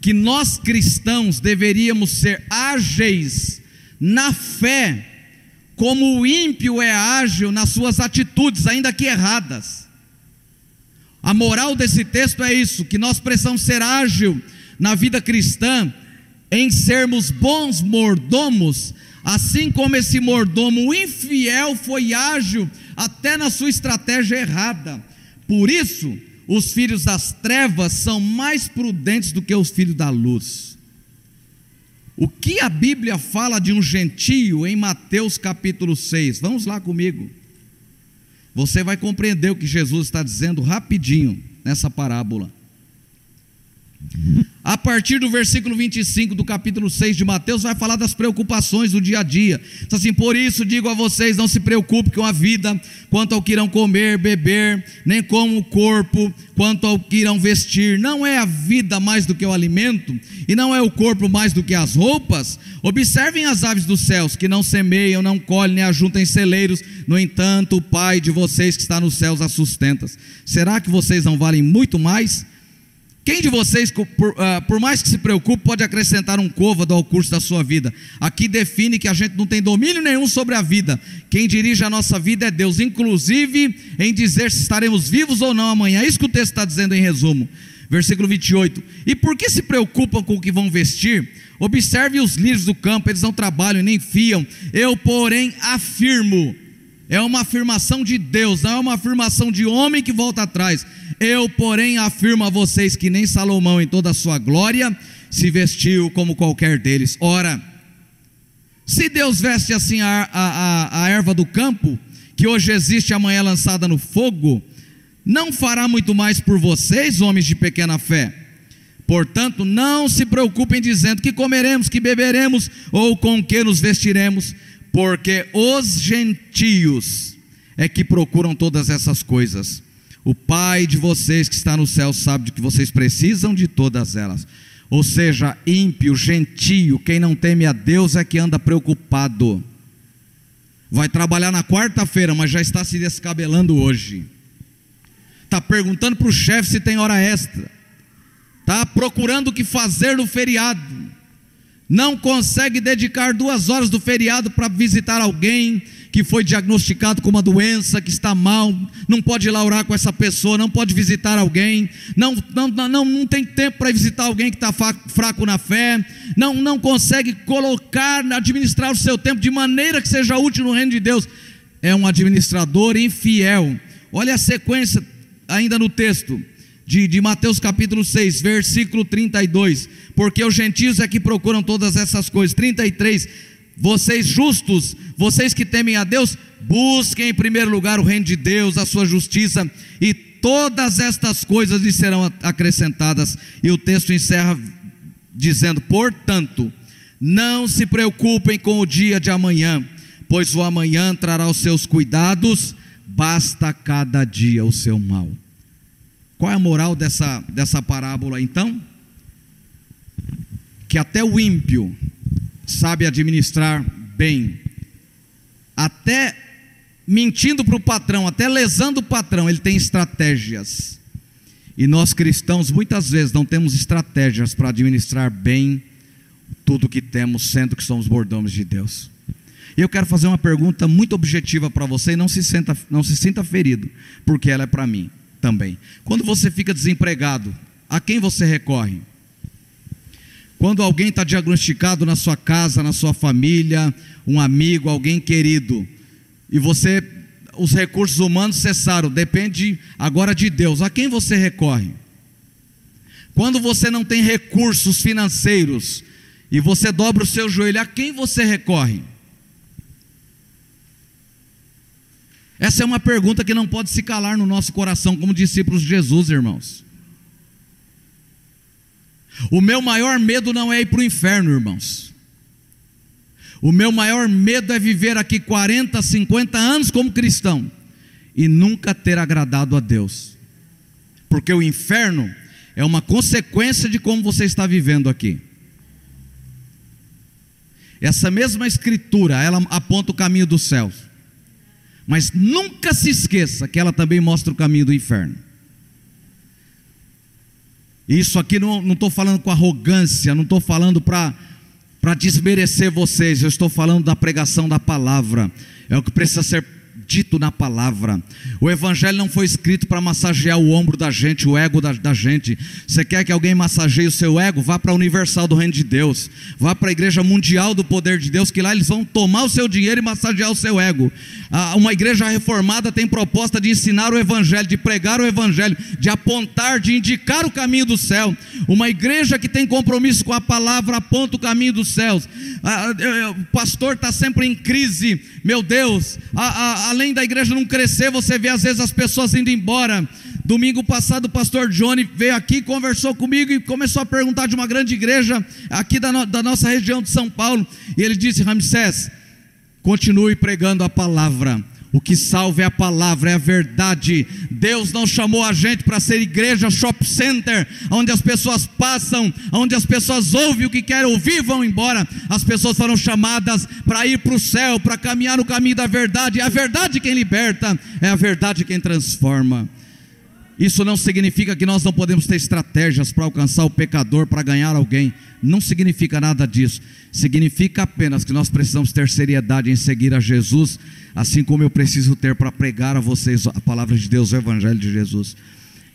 Que nós cristãos deveríamos ser ágeis na fé como o ímpio é ágil nas suas atitudes, ainda que erradas. A moral desse texto é isso: que nós precisamos ser ágil na vida cristã, em sermos bons mordomos, assim como esse mordomo infiel foi ágil até na sua estratégia errada. Por isso, os filhos das trevas são mais prudentes do que os filhos da luz. O que a Bíblia fala de um gentio em Mateus capítulo 6? Vamos lá comigo. Você vai compreender o que Jesus está dizendo rapidinho nessa parábola. A partir do versículo 25 do capítulo 6 de Mateus, vai falar das preocupações do dia a dia. Diz assim: Por isso digo a vocês: não se preocupe com a vida, quanto ao que irão comer, beber, nem com o corpo, quanto ao que irão vestir. Não é a vida mais do que o alimento, e não é o corpo mais do que as roupas? Observem as aves dos céus, que não semeiam, não colhem, nem ajuntam em celeiros, no entanto, o Pai de vocês que está nos céus as sustenta. Será que vocês não valem muito mais? Quem de vocês, por, uh, por, mais que se preocupe, pode acrescentar um côvado ao curso da sua vida? Aqui define que a gente não tem domínio nenhum sobre a vida. Quem dirige a nossa vida é Deus, inclusive em dizer se estaremos vivos ou não amanhã. É isso que o texto está dizendo em resumo. Versículo 28. E por que se preocupam com o que vão vestir? Observe os lírios do campo, eles não trabalham nem fiam. Eu, porém, afirmo. É uma afirmação de Deus, não é uma afirmação de homem que volta atrás. Eu, porém, afirmo a vocês que nem Salomão, em toda a sua glória, se vestiu como qualquer deles. Ora, se Deus veste assim a, a, a erva do campo, que hoje existe e amanhã é lançada no fogo, não fará muito mais por vocês, homens de pequena fé. Portanto, não se preocupem dizendo que comeremos, que beberemos ou com que nos vestiremos, porque os gentios é que procuram todas essas coisas. O Pai de vocês que está no céu sabe de que vocês precisam de todas elas. Ou seja, ímpio, gentio, quem não teme a Deus é que anda preocupado. Vai trabalhar na quarta-feira, mas já está se descabelando hoje. Está perguntando para o chefe se tem hora extra. Está procurando o que fazer no feriado. Não consegue dedicar duas horas do feriado para visitar alguém, que foi diagnosticado com uma doença, que está mal, não pode ir lá orar com essa pessoa, não pode visitar alguém, não, não, não, não tem tempo para visitar alguém que está fraco na fé, não, não consegue colocar, administrar o seu tempo de maneira que seja útil no reino de Deus, é um administrador infiel. Olha a sequência ainda no texto. De, de, Mateus capítulo 6, versículo 32, porque os gentios é que procuram todas essas coisas. 33, vocês justos, vocês que temem a Deus, busquem em primeiro lugar o reino de Deus, a sua justiça, e todas estas coisas lhes serão acrescentadas. E o texto encerra dizendo: portanto, não se preocupem com o dia de amanhã, pois o amanhã trará os seus cuidados, basta cada dia o seu mal. Qual é a moral dessa, dessa parábola então? Que até o ímpio sabe administrar bem, até mentindo para o patrão, até lesando o patrão, ele tem estratégias. E nós cristãos muitas vezes não temos estratégias para administrar bem tudo que temos, sendo que somos bordões de Deus. E eu quero fazer uma pergunta muito objetiva para você e não se, senta, não se sinta ferido, porque ela é para mim também. Quando você fica desempregado, a quem você recorre? Quando alguém está diagnosticado na sua casa, na sua família, um amigo, alguém querido, e você, os recursos humanos cessaram, depende agora de Deus, a quem você recorre? Quando você não tem recursos financeiros e você dobra o seu joelho, a quem você recorre? Essa é uma pergunta que não pode se calar no nosso coração, como discípulos de Jesus, irmãos. O meu maior medo não é ir para o inferno, irmãos. O meu maior medo é viver aqui 40, 50 anos como cristão e nunca ter agradado a Deus. Porque o inferno é uma consequência de como você está vivendo aqui. Essa mesma escritura, ela aponta o caminho dos céus. Mas nunca se esqueça que ela também mostra o caminho do inferno. Isso aqui não estou falando com arrogância, não estou falando para desmerecer vocês, eu estou falando da pregação da palavra. É o que precisa ser dito na palavra. O Evangelho não foi escrito para massagear o ombro da gente, o ego da, da gente. Você quer que alguém massageie o seu ego? Vá para a Universal do Reino de Deus, vá para a Igreja Mundial do Poder de Deus, que lá eles vão tomar o seu dinheiro e massagear o seu ego. Ah, uma igreja reformada tem proposta de ensinar o Evangelho, de pregar o Evangelho, de apontar, de indicar o caminho do céu. Uma igreja que tem compromisso com a palavra aponta o caminho dos céus. Ah, o pastor está sempre em crise, meu Deus. A, a, além da igreja não crescer, você vê às vezes as pessoas indo embora. Domingo passado, o pastor Johnny veio aqui, conversou comigo e começou a perguntar de uma grande igreja aqui da, no, da nossa região de São Paulo. E ele disse: Ramsés, continue pregando a palavra. O que salva é a palavra, é a verdade. Deus não chamou a gente para ser igreja shop center, onde as pessoas passam, onde as pessoas ouvem o que querem ouvir e vão embora. As pessoas foram chamadas para ir para o céu, para caminhar no caminho da verdade. É a verdade quem liberta, é a verdade quem transforma. Isso não significa que nós não podemos ter estratégias para alcançar o pecador, para ganhar alguém. Não significa nada disso. Significa apenas que nós precisamos ter seriedade em seguir a Jesus, assim como eu preciso ter para pregar a vocês a palavra de Deus, o Evangelho de Jesus.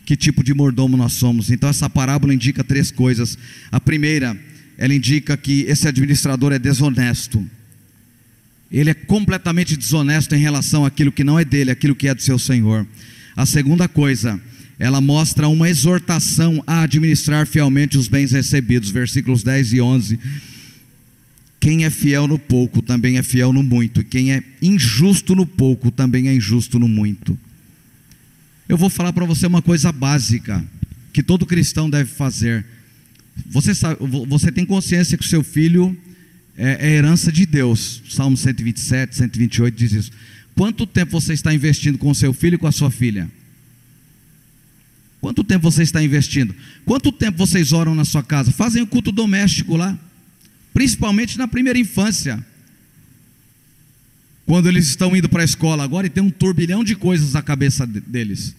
que tipo de mordomo nós somos. Então essa parábola indica três coisas. A primeira, ela indica que esse administrador é desonesto. Ele é completamente desonesto em relação àquilo que não é dele, aquilo que é do seu Senhor. A segunda coisa, ela mostra uma exortação a administrar fielmente os bens recebidos, versículos 10 e 11. Quem é fiel no pouco também é fiel no muito, quem é injusto no pouco também é injusto no muito. Eu vou falar para você uma coisa básica que todo cristão deve fazer. Você, sabe, você tem consciência que o seu filho é, é herança de Deus. Salmo 127, 128 diz isso. Quanto tempo você está investindo com o seu filho e com a sua filha? Quanto tempo você está investindo? Quanto tempo vocês oram na sua casa? Fazem o culto doméstico lá, principalmente na primeira infância. Quando eles estão indo para a escola agora e tem um turbilhão de coisas na cabeça deles.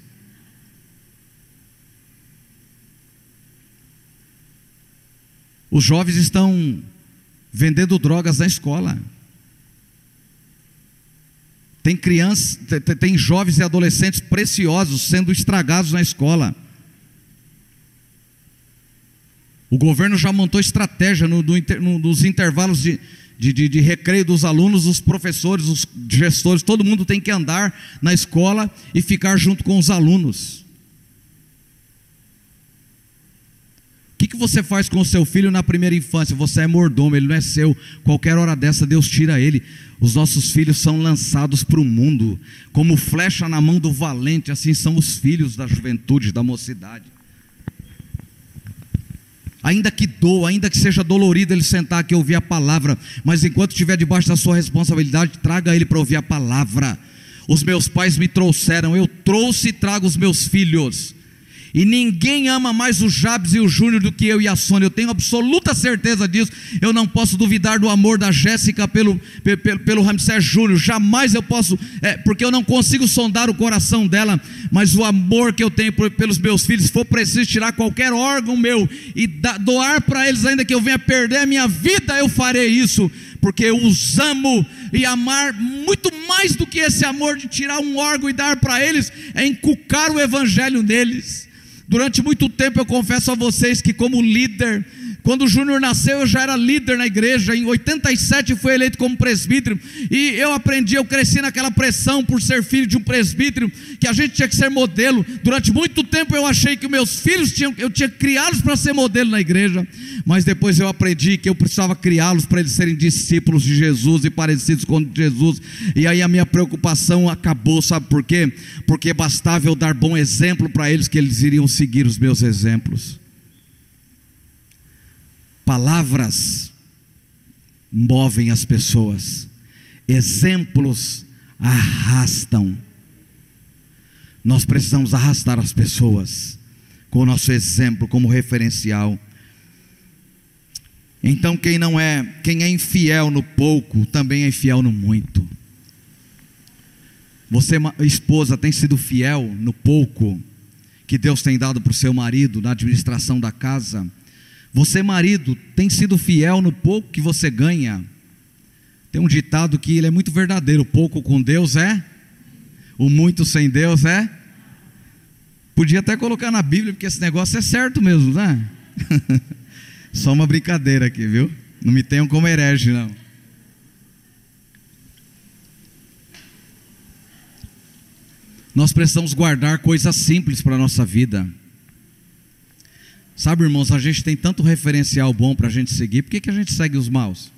Os jovens estão vendendo drogas na escola. Tem crianças, tem jovens e adolescentes preciosos sendo estragados na escola. O governo já montou estratégia no, no, nos intervalos de, de, de, de, recreio dos alunos, os professores, os gestores, todo mundo tem que andar na escola e ficar junto com os alunos. Que, que você faz com o seu filho na primeira infância? Você é mordomo, ele não é seu. Qualquer hora dessa, Deus tira ele. Os nossos filhos são lançados para o mundo, como flecha na mão do valente, assim são os filhos da juventude, da mocidade. Ainda que doa, ainda que seja dolorido ele sentar aqui e ouvir a palavra, mas enquanto estiver debaixo da sua responsabilidade, traga ele para ouvir a palavra. Os meus pais me trouxeram, eu trouxe e trago os meus filhos. E ninguém ama mais o Jabes e o Júnior do que eu e a Sônia. Eu tenho absoluta certeza disso. Eu não posso duvidar do amor da Jéssica pelo, pelo, pelo Ramsés Júnior. Jamais eu posso, é, porque eu não consigo sondar o coração dela. Mas o amor que eu tenho por, pelos meus filhos, se for preciso tirar qualquer órgão meu e da, doar para eles, ainda que eu venha perder a minha vida, eu farei isso. Porque eu os amo e amar muito mais do que esse amor de tirar um órgão e dar para eles, é encucar o evangelho neles. Durante muito tempo eu confesso a vocês que, como líder, quando o Júnior nasceu, eu já era líder na igreja. Em 87 fui eleito como presbítero. E eu aprendi, eu cresci naquela pressão por ser filho de um presbítero, que a gente tinha que ser modelo. Durante muito tempo eu achei que meus filhos tinham, eu tinha que criá-los para ser modelo na igreja. Mas depois eu aprendi que eu precisava criá-los para eles serem discípulos de Jesus e parecidos com Jesus. E aí a minha preocupação acabou, sabe por quê? Porque bastava eu dar bom exemplo para eles que eles iriam seguir os meus exemplos. Palavras movem as pessoas, exemplos arrastam. Nós precisamos arrastar as pessoas com o nosso exemplo como referencial. Então quem não é, quem é infiel no pouco, também é infiel no muito. Você, esposa, tem sido fiel no pouco que Deus tem dado para o seu marido na administração da casa? Você, marido, tem sido fiel no pouco que você ganha? Tem um ditado que ele é muito verdadeiro: pouco com Deus é, o muito sem Deus é. Podia até colocar na Bíblia, porque esse negócio é certo mesmo, né? Só uma brincadeira aqui, viu? Não me tenham como herege, não. Nós precisamos guardar coisas simples para a nossa vida. Sabe, irmãos, a gente tem tanto referencial bom para a gente seguir, por que, que a gente segue os maus?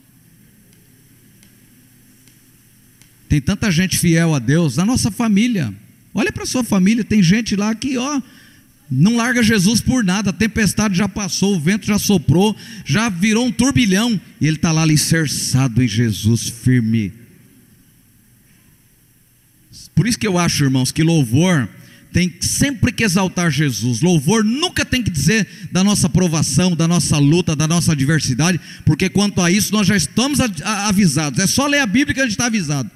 Tem tanta gente fiel a Deus na nossa família. Olha para a sua família, tem gente lá que, ó, não larga Jesus por nada, a tempestade já passou, o vento já soprou, já virou um turbilhão, e ele está lá alicerçado em Jesus, firme. Por isso que eu acho, irmãos, que louvor tem sempre que exaltar Jesus. Louvor nunca tem que dizer da nossa provação, da nossa luta, da nossa adversidade, porque quanto a isso nós já estamos avisados. É só ler a Bíblia que a gente está avisado.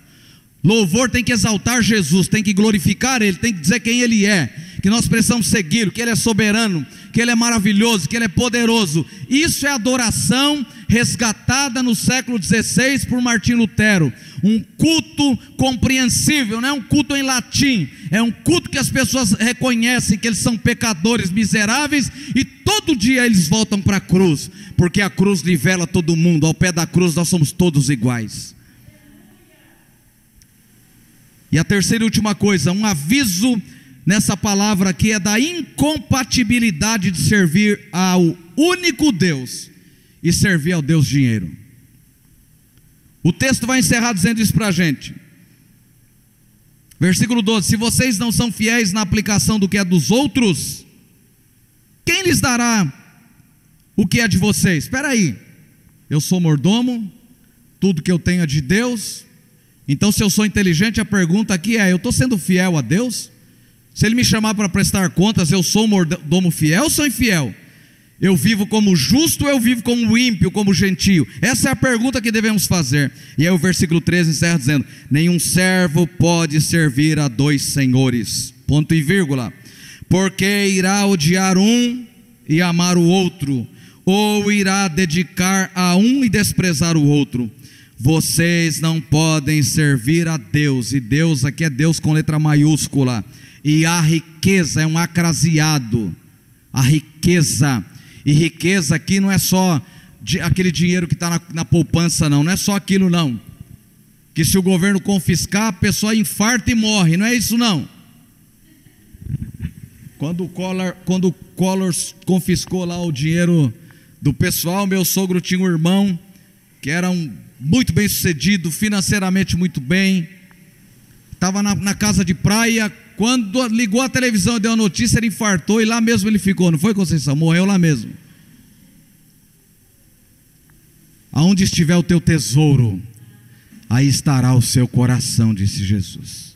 Louvor tem que exaltar Jesus, tem que glorificar Ele, tem que dizer quem Ele é, que nós precisamos seguir, que Ele é soberano, que Ele é maravilhoso, que Ele é poderoso. Isso é adoração resgatada no século XVI por Martim Lutero, um culto compreensível, não é um culto em latim, é um culto que as pessoas reconhecem que eles são pecadores miseráveis e todo dia eles voltam para a cruz, porque a cruz nivela todo mundo, ao pé da cruz nós somos todos iguais. E a terceira e última coisa, um aviso nessa palavra aqui é da incompatibilidade de servir ao único Deus e servir ao Deus dinheiro. O texto vai encerrar dizendo isso para a gente. Versículo 12: Se vocês não são fiéis na aplicação do que é dos outros, quem lhes dará o que é de vocês? Espera aí, eu sou mordomo, tudo que eu tenho é de Deus, então, se eu sou inteligente, a pergunta aqui é: eu estou sendo fiel a Deus? Se Ele me chamar para prestar contas, eu sou mordomo fiel ou sou infiel? Eu vivo como justo ou eu vivo como ímpio, como gentio? Essa é a pergunta que devemos fazer. E aí o versículo 13 encerra dizendo: Nenhum servo pode servir a dois senhores. Ponto e vírgula. Porque irá odiar um e amar o outro, ou irá dedicar a um e desprezar o outro. Vocês não podem servir a Deus, e Deus aqui é Deus com letra maiúscula, e a riqueza é um acraseado, a riqueza, e riqueza aqui não é só aquele dinheiro que está na, na poupança, não, não é só aquilo, não, que se o governo confiscar, a pessoa infarta e morre, não é isso, não. Quando o Collor, quando o Collor confiscou lá o dinheiro do pessoal, meu sogro tinha um irmão que era um muito bem sucedido, financeiramente muito bem, estava na, na, casa de praia, quando ligou a televisão e deu a notícia, ele infartou e lá mesmo ele ficou, não foi Conceição? Morreu lá mesmo. Aonde estiver o teu tesouro, aí estará o seu coração, disse Jesus.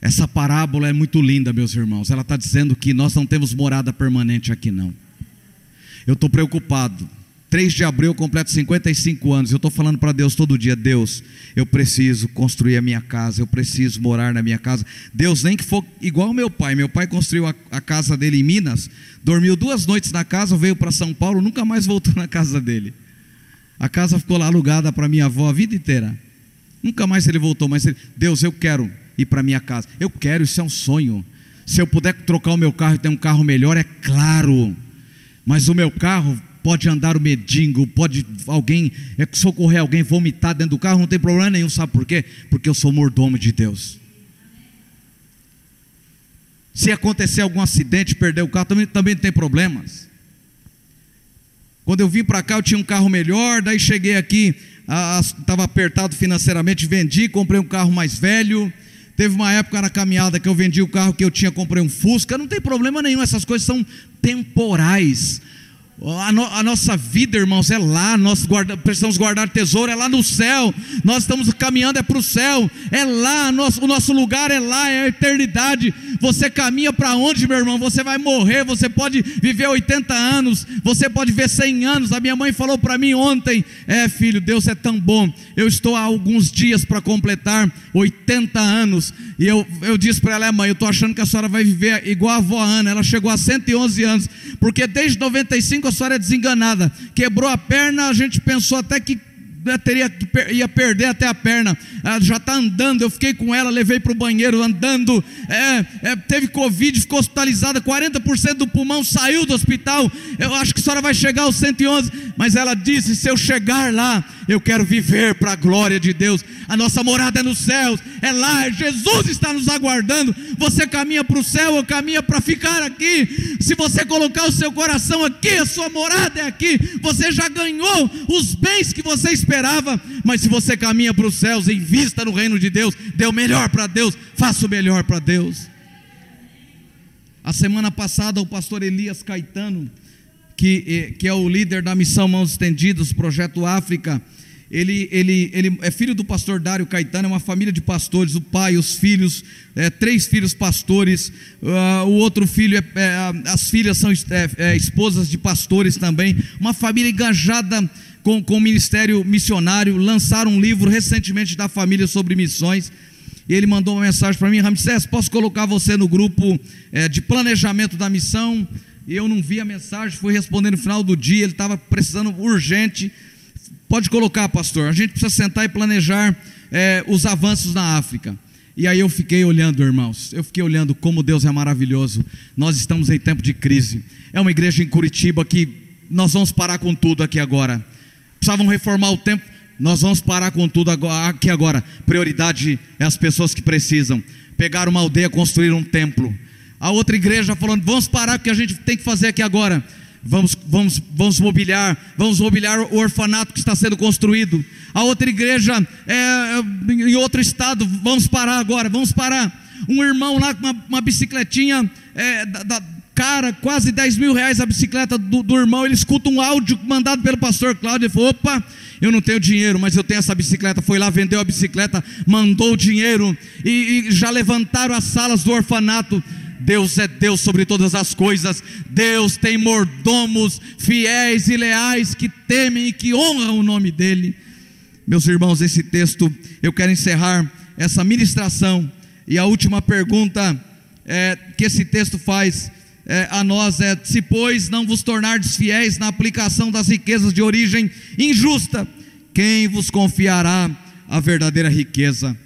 Essa parábola é muito linda, meus irmãos. Ela está dizendo que nós não temos morada permanente aqui, não. Eu estou preocupado 3 de abril eu completo 55 anos. Eu estou falando para Deus todo dia: Deus, eu preciso construir a minha casa, eu preciso morar na minha casa. Deus, nem que for igual meu pai. Meu pai construiu a, a casa dele em Minas, dormiu duas noites na casa, veio para São Paulo, nunca mais voltou na casa dele. A casa ficou lá alugada para minha avó a vida inteira. Nunca mais ele voltou, mas ele, Deus, eu quero ir para minha casa. Eu quero, isso é um sonho. Se eu puder trocar o meu carro e ter um carro melhor, é claro. Mas o meu carro pode andar o medingo, pode alguém é, socorrer alguém, vomitar dentro do carro, não tem problema nenhum, sabe por quê? Porque eu sou mordomo de Deus. Se acontecer algum acidente, perder o carro, também, também tem problemas. Quando eu vim para cá, eu tinha um carro melhor, daí cheguei aqui, estava apertado financeiramente, vendi, comprei um carro mais velho. Teve uma época na caminhada que eu vendi o carro que eu tinha, comprei um Fusca. Não tem problema nenhum, essas coisas são temporais. A, no, a, nossa vida, irmãos, é lá. Nós guarda, precisamos guardar tesouro, é lá no céu. Nós estamos caminhando, é para o céu, é lá. Nosso, o nosso lugar é lá, é a eternidade. Você caminha para onde, meu irmão? Você vai morrer. Você pode viver 80 anos, você pode viver 100 anos. A minha mãe falou para mim ontem: É, filho, Deus é tão bom. Eu estou há alguns dias para completar 80 anos. E eu, eu disse para ela: é, Mãe, eu estou achando que a senhora vai viver igual a avó Ana. Ela chegou a 111 anos, porque desde 95 a senhora é desenganada. Quebrou a perna, a gente pensou até que teria ia perder até a perna. Ela já está andando. Eu fiquei com ela, levei para o banheiro andando. É, é, teve Covid, ficou hospitalizada. 40% do pulmão saiu do hospital. Eu acho que a senhora vai chegar aos 111. Mas ela disse: se eu chegar lá, eu quero viver para a glória de Deus. A nossa morada é nos céus, é lá. Jesus está nos aguardando. Você caminha para o céu ou caminha para ficar aqui. Se você colocar o seu coração aqui, a sua morada é aqui. Você já ganhou os bens que você esperava esperava, mas se você caminha para os céus, invista no reino de Deus, dê o melhor para Deus, faça o melhor para Deus. A semana passada, o pastor Elias Caetano, que, eh, que é o líder da missão Mãos Estendidas, projeto África, ele, ele, ele é filho do pastor Dário Caetano, é uma família de pastores, o pai, os filhos, é, três filhos pastores, uh, o outro filho, é, é, as filhas são é, é, esposas de pastores também, uma família engajada com, com o ministério missionário, lançaram um livro recentemente da família sobre missões. E ele mandou uma mensagem para mim: Ramsés, posso colocar você no grupo é, de planejamento da missão? E eu não vi a mensagem, fui responder no final do dia. Ele estava precisando urgente. Pode colocar, pastor. A gente precisa sentar e planejar é, os avanços na África. E aí eu fiquei olhando, irmãos. Eu fiquei olhando como Deus é maravilhoso. Nós estamos em tempo de crise. É uma igreja em Curitiba que nós vamos parar com tudo aqui agora. Precisavam reformar o templo. Nós vamos parar com tudo aqui agora. Prioridade é as pessoas que precisam. Pegar uma aldeia, construir um templo. A outra igreja falando: vamos parar porque a gente tem que fazer aqui agora. Vamos, vamos, vamos mobiliar, vamos mobiliar o orfanato que está sendo construído. A outra igreja é, em outro estado, vamos parar agora, vamos parar. Um irmão lá com uma, uma bicicletinha é, da, da, cara, quase 10 mil reais a bicicleta do, do, irmão. Ele escuta um áudio mandado pelo pastor Cláudio. Ele falou: opa, eu não tenho dinheiro, mas eu tenho essa bicicleta. Foi lá, vendeu a bicicleta, mandou o dinheiro e, e já levantaram as salas do orfanato. Deus é Deus sobre todas as coisas. Deus tem mordomos fiéis e leais que temem e que honram o nome dEle. Meus irmãos, esse texto, eu quero encerrar essa ministração. E a última pergunta é, que esse texto faz é, a nós é: se, pois, não vos tornardes fiéis na aplicação das riquezas de origem injusta, quem vos confiará a verdadeira riqueza?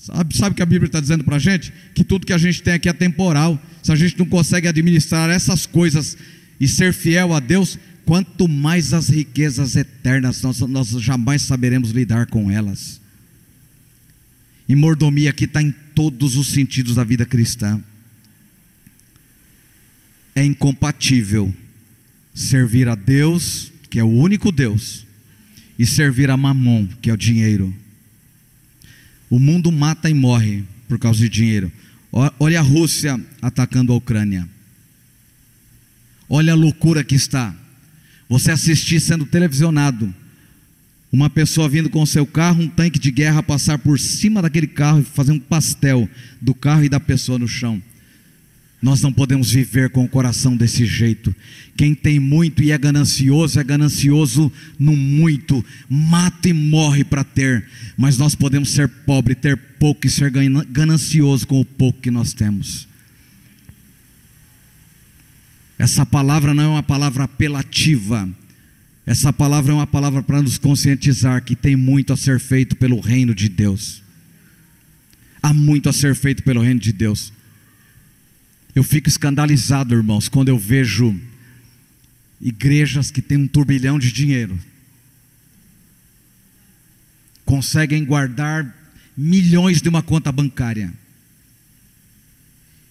Sabe, sabe o que a Bíblia está dizendo para a gente? Que tudo que a gente tem aqui é temporal. Se a gente não consegue administrar essas coisas e ser fiel a Deus, quanto mais as riquezas eternas, nós, nós jamais saberemos lidar com elas. E mordomia aqui está em todos os sentidos da vida cristã. É incompatível servir a Deus, que é o único Deus, e servir a Mamon, que é o dinheiro. O mundo mata e morre por causa de dinheiro. Olha a Rússia atacando a Ucrânia. Olha a loucura que está. Você assistir sendo televisionado. Uma pessoa vindo com seu carro, um tanque de guerra passar por cima daquele carro e fazer um pastel do carro e da pessoa no chão. Nós não podemos viver com o coração desse jeito. Quem tem muito e é ganancioso, é ganancioso no muito, mata e morre para ter. Mas nós podemos ser pobre, ter pouco e ser ganancioso com o pouco que nós temos. Essa palavra não é uma palavra apelativa. Essa palavra é uma palavra para nos conscientizar que tem muito a ser feito pelo reino de Deus. Há muito a ser feito pelo reino de Deus. Eu fico escandalizado, irmãos, quando eu vejo igrejas que têm um turbilhão de dinheiro, conseguem guardar milhões de uma conta bancária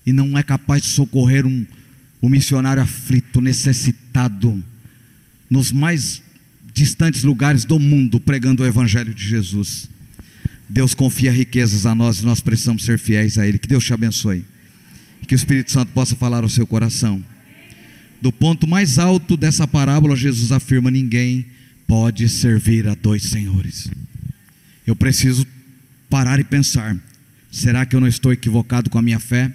e não é capaz de socorrer um, um missionário aflito, necessitado, nos mais distantes lugares do mundo, pregando o Evangelho de Jesus. Deus confia riquezas a nós e nós precisamos ser fiéis a Ele. Que Deus te abençoe. Que o Espírito Santo possa falar ao seu coração. Do ponto mais alto dessa parábola, Jesus afirma: ninguém pode servir a dois senhores. Eu preciso parar e pensar: será que eu não estou equivocado com a minha fé?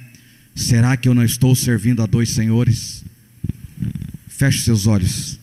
Será que eu não estou servindo a dois senhores? Feche seus olhos.